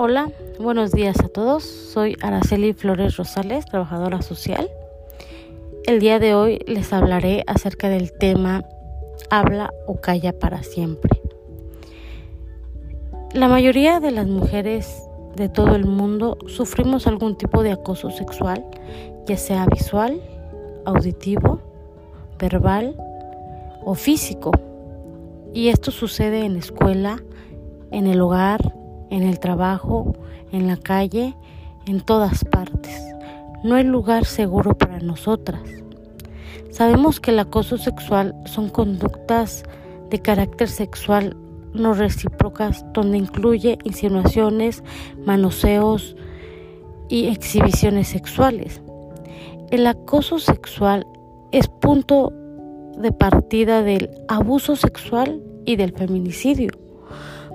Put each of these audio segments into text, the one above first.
Hola, buenos días a todos. Soy Araceli Flores Rosales, trabajadora social. El día de hoy les hablaré acerca del tema habla o calla para siempre. La mayoría de las mujeres de todo el mundo sufrimos algún tipo de acoso sexual, ya sea visual, auditivo, verbal o físico. Y esto sucede en la escuela, en el hogar, en el trabajo, en la calle, en todas partes. No hay lugar seguro para nosotras. Sabemos que el acoso sexual son conductas de carácter sexual no recíprocas donde incluye insinuaciones, manoseos y exhibiciones sexuales. El acoso sexual es punto de partida del abuso sexual y del feminicidio.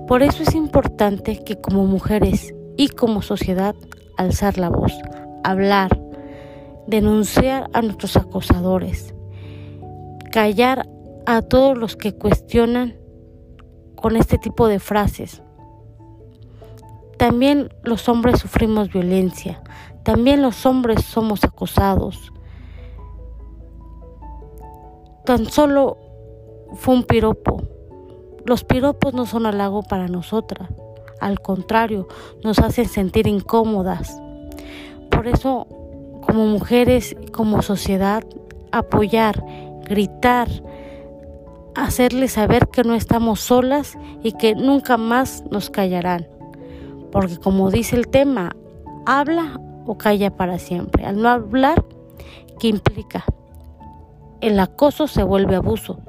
Por eso es importante que como mujeres y como sociedad alzar la voz, hablar, denunciar a nuestros acosadores, callar a todos los que cuestionan con este tipo de frases. También los hombres sufrimos violencia, también los hombres somos acosados. Tan solo fue un piropo, los piropos no son halago para nosotras, al contrario, nos hacen sentir incómodas. Por eso, como mujeres, como sociedad, apoyar, gritar, hacerles saber que no estamos solas y que nunca más nos callarán. Porque como dice el tema, habla o calla para siempre. Al no hablar, ¿qué implica? El acoso se vuelve abuso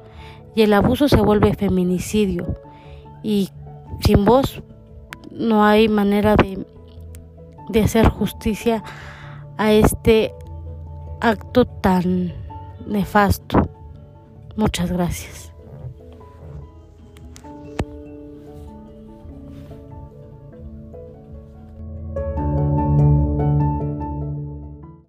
y el abuso se vuelve feminicidio. Y sin voz no hay manera de, de hacer justicia a este acto tan nefasto. Muchas gracias.